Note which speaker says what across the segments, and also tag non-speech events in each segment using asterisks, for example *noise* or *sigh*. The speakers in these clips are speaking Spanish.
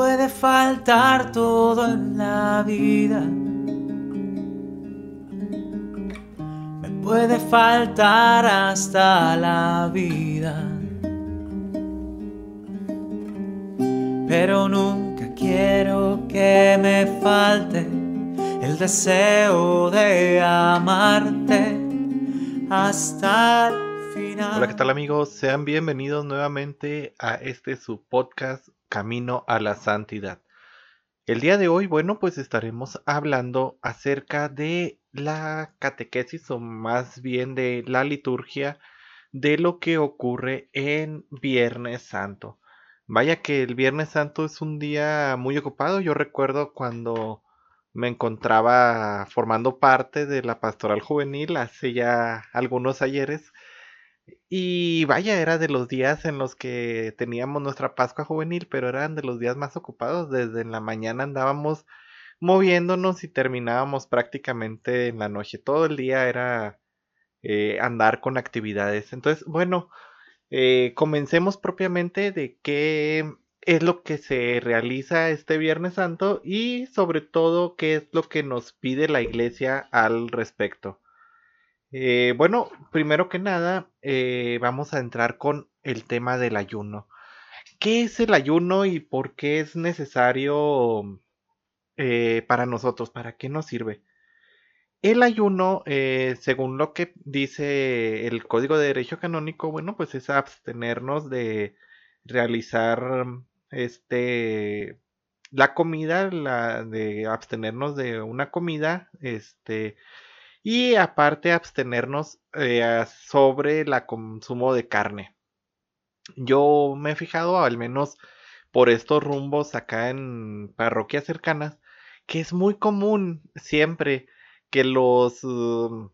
Speaker 1: puede faltar todo en la vida. Me puede faltar hasta la vida. Pero nunca quiero que me falte el deseo de amarte hasta el final.
Speaker 2: Hola, ¿qué tal amigos? Sean bienvenidos nuevamente a este su podcast Camino a la Santidad. El día de hoy, bueno, pues estaremos hablando acerca de la catequesis o más bien de la liturgia de lo que ocurre en Viernes Santo. Vaya que el Viernes Santo es un día muy ocupado. Yo recuerdo cuando me encontraba formando parte de la pastoral juvenil hace ya algunos ayeres y vaya, era de los días en los que teníamos nuestra Pascua juvenil, pero eran de los días más ocupados. Desde en la mañana andábamos moviéndonos y terminábamos prácticamente en la noche. Todo el día era eh, andar con actividades. Entonces, bueno, eh, comencemos propiamente de qué es lo que se realiza este Viernes Santo y sobre todo qué es lo que nos pide la iglesia al respecto. Eh, bueno, primero que nada, eh, vamos a entrar con el tema del ayuno. ¿Qué es el ayuno y por qué es necesario eh, para nosotros? ¿Para qué nos sirve? El ayuno, según lo que dice el Código de Derecho Canónico, bueno, pues es abstenernos de realizar este la comida, la de abstenernos de una comida, este y aparte abstenernos eh, sobre el consumo de carne. Yo me he fijado, al menos por estos rumbos acá en parroquias cercanas, que es muy común siempre que los um,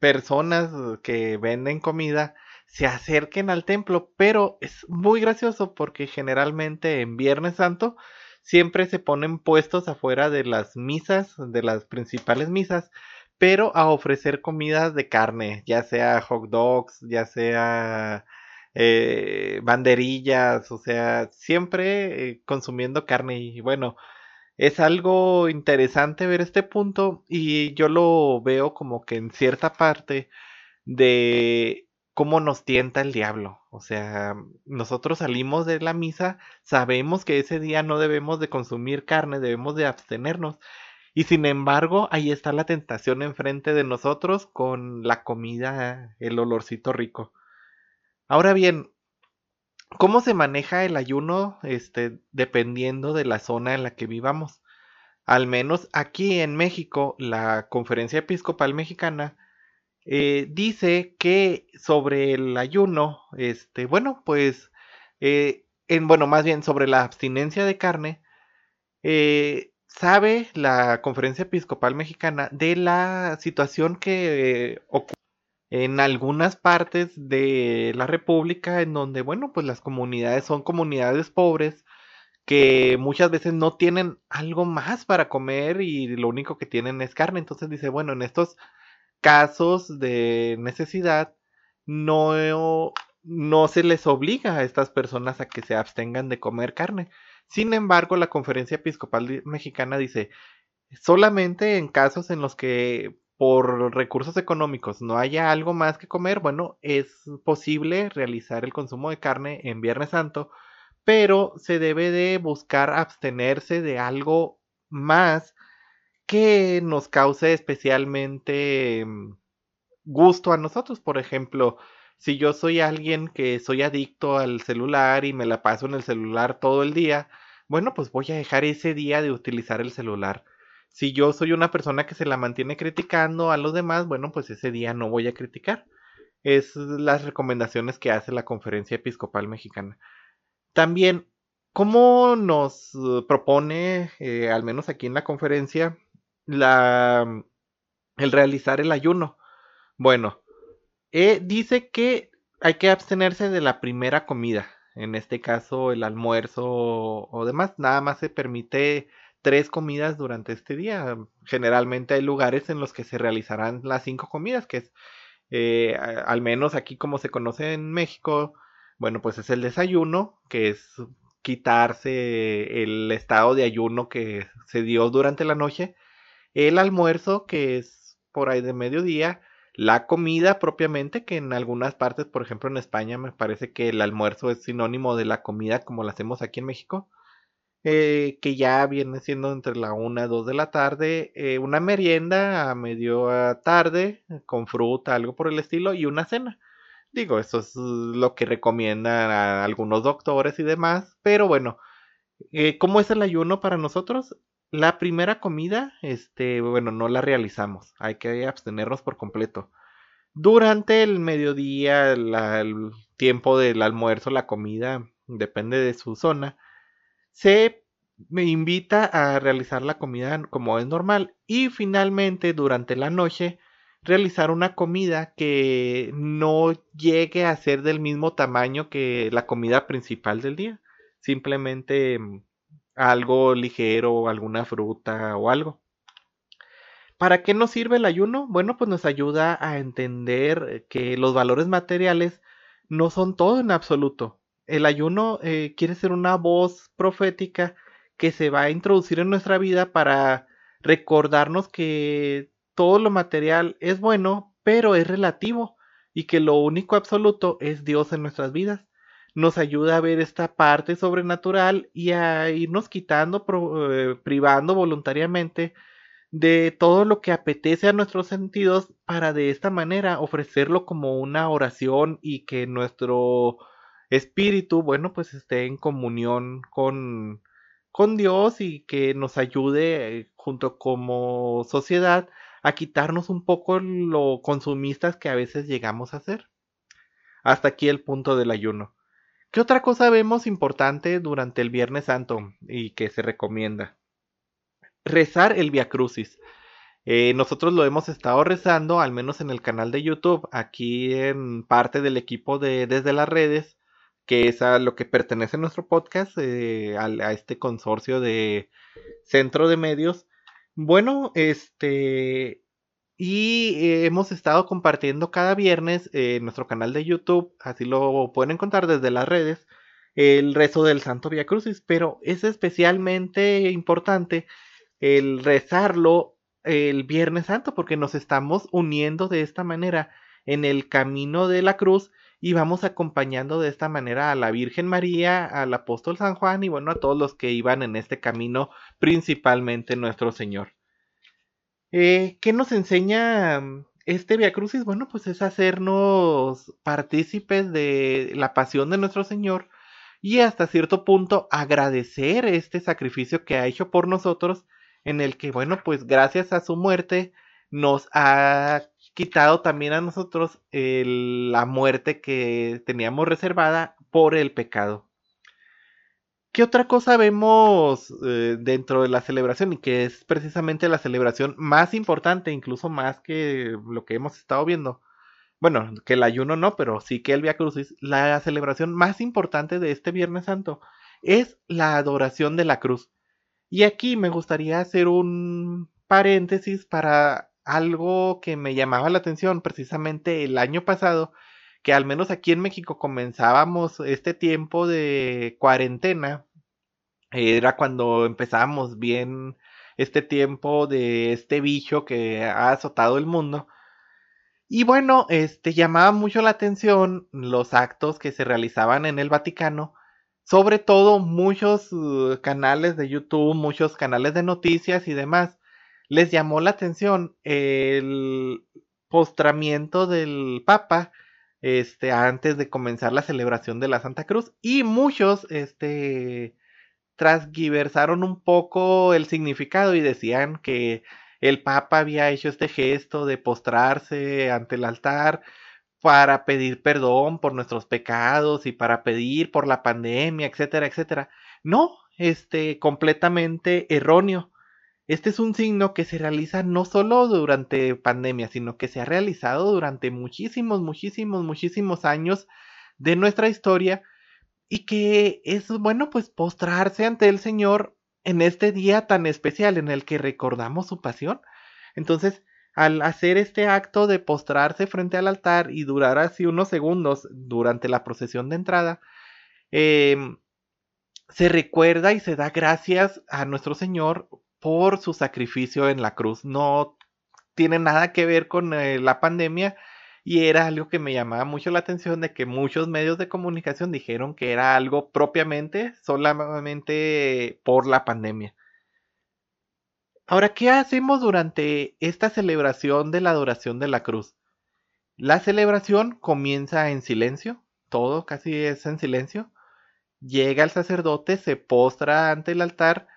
Speaker 2: personas que venden comida se acerquen al templo, pero es muy gracioso porque generalmente en Viernes Santo siempre se ponen puestos afuera de las misas, de las principales misas, pero a ofrecer comidas de carne, ya sea hot dogs, ya sea eh, banderillas, o sea, siempre eh, consumiendo carne y bueno, es algo interesante ver este punto y yo lo veo como que en cierta parte de cómo nos tienta el diablo. O sea, nosotros salimos de la misa, sabemos que ese día no debemos de consumir carne, debemos de abstenernos. Y sin embargo, ahí está la tentación enfrente de nosotros con la comida, el olorcito rico. Ahora bien, ¿cómo se maneja el ayuno? Este, dependiendo de la zona en la que vivamos. Al menos aquí en México, la Conferencia Episcopal Mexicana eh, dice que sobre el ayuno, este, bueno, pues, eh, en, bueno, más bien sobre la abstinencia de carne, eh, sabe la Conferencia Episcopal Mexicana de la situación que ocurre en algunas partes de la República en donde, bueno, pues las comunidades son comunidades pobres que muchas veces no tienen algo más para comer y lo único que tienen es carne. Entonces dice, bueno, en estos casos de necesidad no, no se les obliga a estas personas a que se abstengan de comer carne, sin embargo, la Conferencia Episcopal Mexicana dice, solamente en casos en los que por recursos económicos no haya algo más que comer, bueno, es posible realizar el consumo de carne en Viernes Santo, pero se debe de buscar abstenerse de algo más que nos cause especialmente mm, gusto a nosotros. Por ejemplo, si yo soy alguien que soy adicto al celular y me la paso en el celular todo el día, bueno, pues voy a dejar ese día de utilizar el celular. Si yo soy una persona que se la mantiene criticando a los demás, bueno, pues ese día no voy a criticar. Es las recomendaciones que hace la Conferencia Episcopal Mexicana. También, ¿cómo nos eh, propone, eh, al menos aquí en la conferencia, la, el realizar el ayuno? Bueno, eh, dice que hay que abstenerse de la primera comida, en este caso el almuerzo o demás, nada más se permite tres comidas durante este día. Generalmente hay lugares en los que se realizarán las cinco comidas, que es, eh, al menos aquí como se conoce en México, bueno, pues es el desayuno, que es quitarse el estado de ayuno que se dio durante la noche, el almuerzo que es por ahí de mediodía, la comida propiamente, que en algunas partes, por ejemplo en España, me parece que el almuerzo es sinónimo de la comida como la hacemos aquí en México, eh, que ya viene siendo entre la 1 y 2 de la tarde, eh, una merienda a medio tarde, con fruta, algo por el estilo, y una cena. Digo, eso es lo que recomiendan a algunos doctores y demás, pero bueno, eh, ¿cómo es el ayuno para nosotros? La primera comida, este, bueno, no la realizamos, hay que abstenernos por completo. Durante el mediodía, el tiempo del almuerzo, la comida, depende de su zona, se me invita a realizar la comida como es normal y finalmente durante la noche realizar una comida que no llegue a ser del mismo tamaño que la comida principal del día. Simplemente mm, algo ligero, alguna fruta o algo. ¿Para qué nos sirve el ayuno? Bueno, pues nos ayuda a entender que los valores materiales no son todo en absoluto. El ayuno eh, quiere ser una voz profética que se va a introducir en nuestra vida para recordarnos que todo lo material es bueno, pero es relativo y que lo único absoluto es Dios en nuestras vidas. Nos ayuda a ver esta parte sobrenatural y a irnos quitando, eh, privando voluntariamente de todo lo que apetece a nuestros sentidos para de esta manera ofrecerlo como una oración y que nuestro espíritu, bueno, pues esté en comunión con, con Dios y que nos ayude eh, junto como sociedad a quitarnos un poco lo consumistas que a veces llegamos a ser. Hasta aquí el punto del ayuno. ¿Qué otra cosa vemos importante durante el Viernes Santo y que se recomienda? Rezar el Via Crucis. Eh, nosotros lo hemos estado rezando, al menos en el canal de YouTube, aquí en parte del equipo de Desde las Redes, que es a lo que pertenece nuestro podcast, eh, a este consorcio de centro de medios. Bueno, este, y eh, hemos estado compartiendo cada viernes en nuestro canal de YouTube, así lo pueden encontrar desde las redes, el rezo del Santo Via Crucis, pero es especialmente importante el rezarlo el Viernes Santo porque nos estamos uniendo de esta manera en el camino de la cruz y vamos acompañando de esta manera a la Virgen María, al apóstol San Juan y bueno, a todos los que iban en este camino, principalmente nuestro Señor. Eh, ¿Qué nos enseña mm, este Via Crucis? Bueno, pues es hacernos partícipes de la pasión de nuestro Señor y hasta cierto punto agradecer este sacrificio que ha hecho por nosotros, en el que, bueno, pues gracias a su muerte nos ha quitado también a nosotros la muerte que teníamos reservada por el pecado. ¿Qué otra cosa vemos eh, dentro de la celebración y que es precisamente la celebración más importante, incluso más que lo que hemos estado viendo? Bueno, que el ayuno no, pero sí que el Via Crucis, la celebración más importante de este Viernes Santo es la adoración de la cruz. Y aquí me gustaría hacer un paréntesis para algo que me llamaba la atención precisamente el año pasado, que al menos aquí en México comenzábamos este tiempo de cuarentena, era cuando empezábamos bien este tiempo de este bicho que ha azotado el mundo. Y bueno, este llamaba mucho la atención los actos que se realizaban en el Vaticano, sobre todo muchos uh, canales de YouTube, muchos canales de noticias y demás les llamó la atención el postramiento del Papa este, antes de comenzar la celebración de la Santa Cruz y muchos este, transgiversaron un poco el significado y decían que el Papa había hecho este gesto de postrarse ante el altar para pedir perdón por nuestros pecados y para pedir por la pandemia, etcétera, etcétera. No, este completamente erróneo. Este es un signo que se realiza no solo durante pandemia, sino que se ha realizado durante muchísimos, muchísimos, muchísimos años de nuestra historia y que es bueno pues postrarse ante el Señor en este día tan especial en el que recordamos su pasión. Entonces, al hacer este acto de postrarse frente al altar y durar así unos segundos durante la procesión de entrada, eh, se recuerda y se da gracias a nuestro Señor por su sacrificio en la cruz. No tiene nada que ver con eh, la pandemia y era algo que me llamaba mucho la atención de que muchos medios de comunicación dijeron que era algo propiamente solamente por la pandemia. Ahora, ¿qué hacemos durante esta celebración de la adoración de la cruz? La celebración comienza en silencio, todo casi es en silencio. Llega el sacerdote, se postra ante el altar,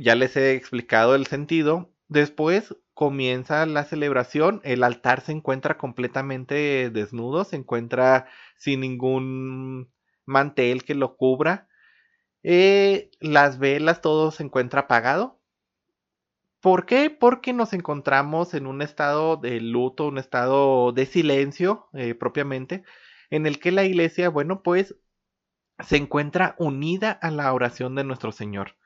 Speaker 2: ya les he explicado el sentido. Después comienza la celebración, el altar se encuentra completamente desnudo, se encuentra sin ningún mantel que lo cubra. Eh, las velas, todo se encuentra apagado. ¿Por qué? Porque nos encontramos en un estado de luto, un estado de silencio eh, propiamente, en el que la iglesia, bueno, pues se encuentra unida a la oración de nuestro Señor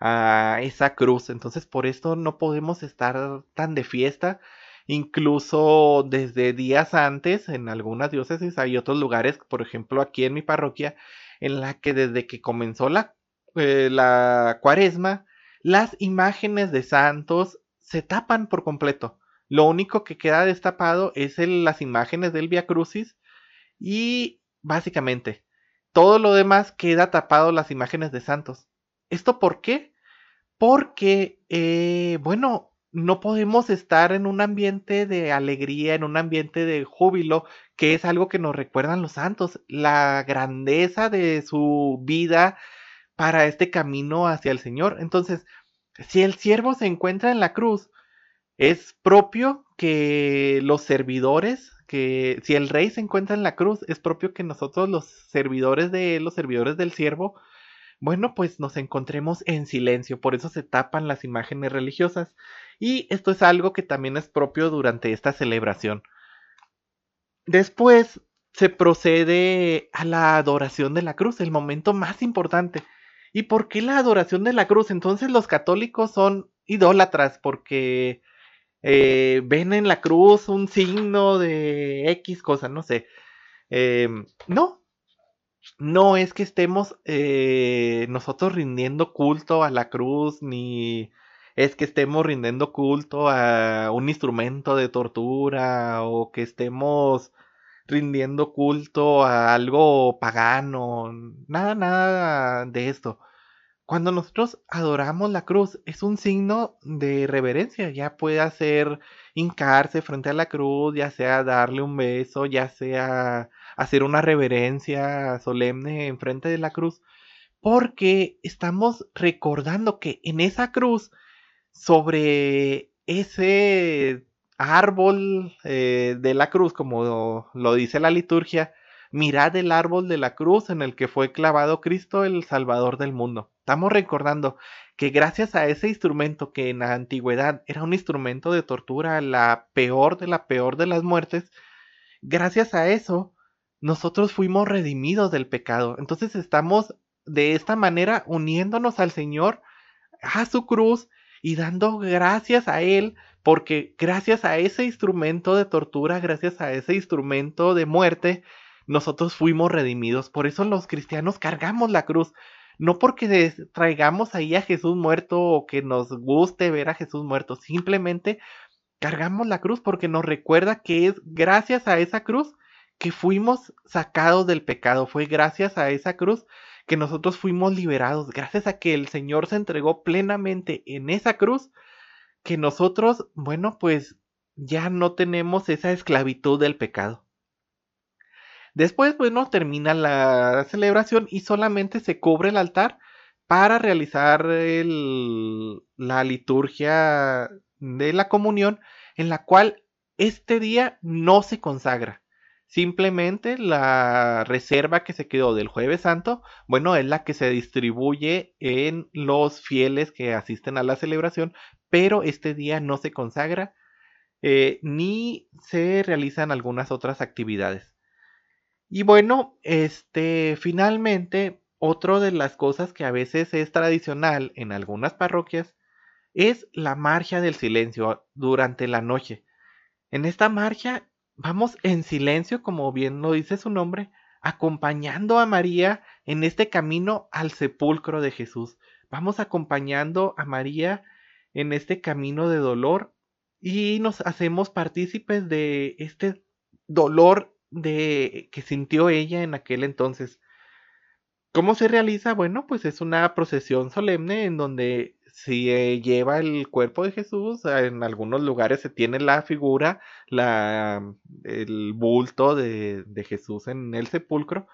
Speaker 2: a esa cruz. Entonces por esto no podemos estar tan de fiesta. Incluso desde días antes, en algunas diócesis hay otros lugares, por ejemplo aquí en mi parroquia, en la que desde que comenzó la, eh, la cuaresma, las imágenes de santos se tapan por completo. Lo único que queda destapado es las imágenes del Via Crucis y básicamente todo lo demás queda tapado las imágenes de santos. ¿Esto por qué? Porque, eh, bueno, no podemos estar en un ambiente de alegría, en un ambiente de júbilo, que es algo que nos recuerdan los santos, la grandeza de su vida para este camino hacia el Señor. Entonces, si el siervo se encuentra en la cruz, es propio que los servidores, que si el rey se encuentra en la cruz, es propio que nosotros los servidores de los servidores del siervo, bueno, pues nos encontremos en silencio, por eso se tapan las imágenes religiosas. Y esto es algo que también es propio durante esta celebración. Después se procede a la adoración de la cruz, el momento más importante. ¿Y por qué la adoración de la cruz? Entonces los católicos son idólatras porque eh, ven en la cruz un signo de X cosa, no sé. Em, no, no es que estemos eh, nosotros rindiendo culto a la cruz, ni es que estemos rindiendo culto a un instrumento de tortura, o que estemos rindiendo culto a algo pagano, nada, nada de esto. Cuando nosotros adoramos la cruz, es un signo de reverencia, ya puede ser hincarse frente a la cruz, ya sea darle un beso, ya sea hacer una reverencia solemne enfrente de la cruz, porque estamos recordando que en esa cruz, sobre ese árbol eh, de la cruz, como lo dice la liturgia, mirad el árbol de la cruz en el que fue clavado Cristo, el Salvador del mundo. Estamos recordando que gracias a ese instrumento que en la antigüedad era un instrumento de tortura, la peor de la peor de las muertes, gracias a eso nosotros fuimos redimidos del pecado. Entonces estamos de esta manera uniéndonos al Señor, a su cruz y dando gracias a Él, porque gracias a ese instrumento de tortura, gracias a ese instrumento de muerte, nosotros fuimos redimidos. Por eso los cristianos cargamos la cruz. No porque traigamos ahí a Jesús muerto o que nos guste ver a Jesús muerto, simplemente cargamos la cruz porque nos recuerda que es gracias a esa cruz que fuimos sacados del pecado. Fue gracias a esa cruz que nosotros fuimos liberados, gracias a que el Señor se entregó plenamente en esa cruz, que nosotros, bueno, pues ya no tenemos esa esclavitud del pecado. Después, bueno, termina la celebración y solamente se cubre el altar para realizar la liturgia de la comunión, en la cual este día no se consagra. Simplemente la reserva que se quedó del jueves santo, bueno, es la que se distribuye en los fieles que asisten a la celebración, pero este día no se consagra eh, ni se realizan algunas otras actividades. Y bueno, este, finalmente, otra de las cosas que a veces es tradicional en algunas parroquias es la marcha del silencio durante la noche. En esta marcha vamos en silencio, como bien lo dice su nombre, acompañando a María en este camino al sepulcro de Jesús. Vamos acompañando a María en este camino de dolor y nos hacemos partícipes de este dolor de que sintió ella en aquel entonces. ¿Cómo se realiza? Bueno, pues es una procesión solemne en donde se lleva el cuerpo de Jesús, en algunos lugares se tiene la figura, la, el bulto de, de Jesús en el sepulcro,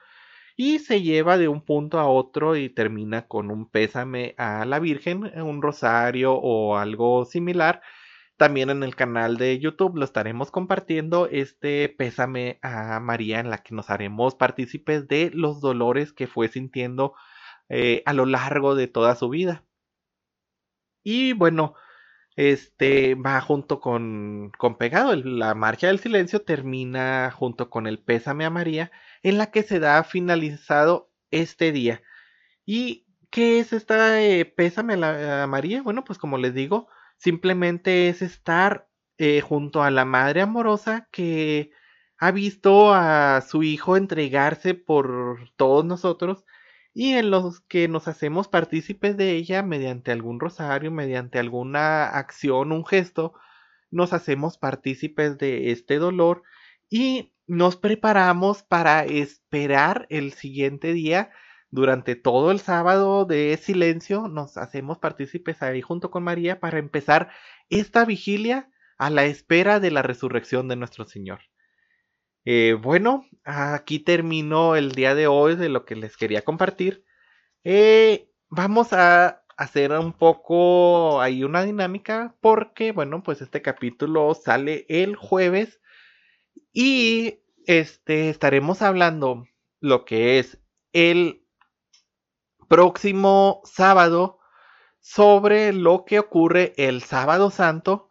Speaker 2: y se lleva de un punto a otro y termina con un pésame a la Virgen, un rosario o algo similar. También en el canal de YouTube lo estaremos compartiendo este pésame a María en la que nos haremos partícipes de los dolores que fue sintiendo eh, a lo largo de toda su vida. Y bueno, este va junto con, con pegado. La marcha del silencio termina junto con el pésame a María en la que se da finalizado este día. ¿Y qué es esta eh, pésame a, María? Bueno, pues como les digo, simplemente es estar eh, junto a la madre amorosa que ha visto a su hijo entregarse por todos nosotros y en los que nos hacemos partícipes de ella mediante algún rosario, mediante alguna acción, un gesto, nos hacemos partícipes de este dolor y nos preparamos para esperar el siguiente día. Durante todo el sábado de silencio nos hacemos partícipes ahí junto con María para empezar esta vigilia a la espera de la resurrección de nuestro Señor. Eh, bueno, aquí terminó el día de hoy de lo que les quería compartir. Eh, vamos a hacer un poco ahí una dinámica porque, bueno, pues este capítulo sale el jueves y este, estaremos hablando lo que es el próximo sábado sobre lo que ocurre el sábado santo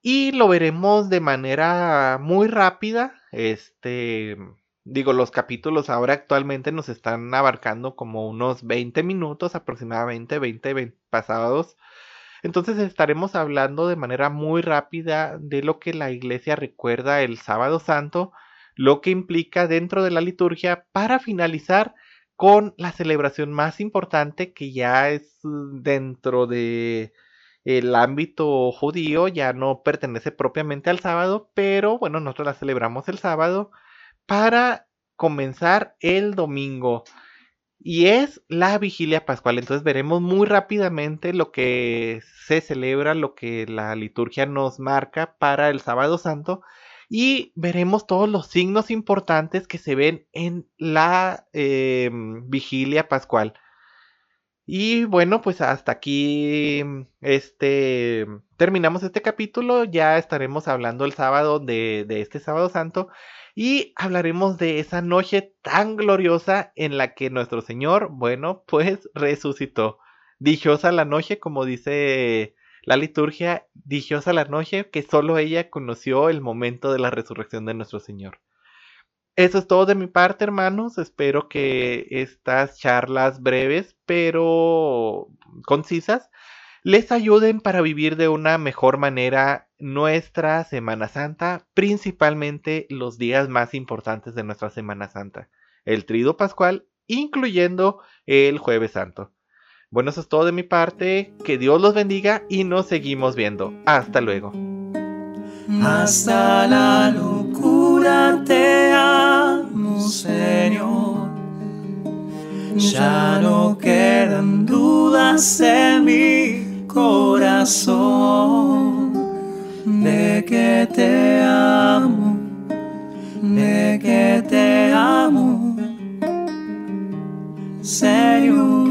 Speaker 2: y lo veremos de manera muy rápida. Este, digo, los capítulos ahora actualmente nos están abarcando como unos 20 minutos aproximadamente, 20, pasados. Entonces estaremos hablando de manera muy rápida de lo que la iglesia recuerda el sábado santo lo que implica dentro de la liturgia para finalizar con la celebración más importante que ya es dentro de el ámbito judío, ya no pertenece propiamente al sábado, pero bueno, nosotros la celebramos el sábado para comenzar el domingo. Y es la vigilia pascual. Entonces veremos muy rápidamente lo que se celebra, lo que la liturgia nos marca para el sábado santo y veremos todos los signos importantes que se ven en la em, vigilia pascual. Y bueno, pues hasta aquí este terminamos este capítulo. Ya estaremos hablando el sábado de, de este sábado santo y hablaremos de esa noche tan gloriosa en la que nuestro Señor, bueno, *laughs* pues resucitó. Dichosa la noche, como dice la liturgia, dichosa la noche que solo ella conoció el momento de la resurrección de nuestro Señor. Eso es todo de mi parte, hermanos. Espero que estas charlas breves, pero concisas, les ayuden para vivir de una mejor manera nuestra Semana Santa, principalmente los días más importantes de nuestra Semana Santa, el Trido Pascual, incluyendo el Jueves Santo. Bueno, eso es todo de mi parte. Que Dios los bendiga y nos seguimos viendo. Hasta luego.
Speaker 1: Hasta la te amo, Señor. Ya no quedan dudas en mi corazón de que te amo, de que te amo. Señor.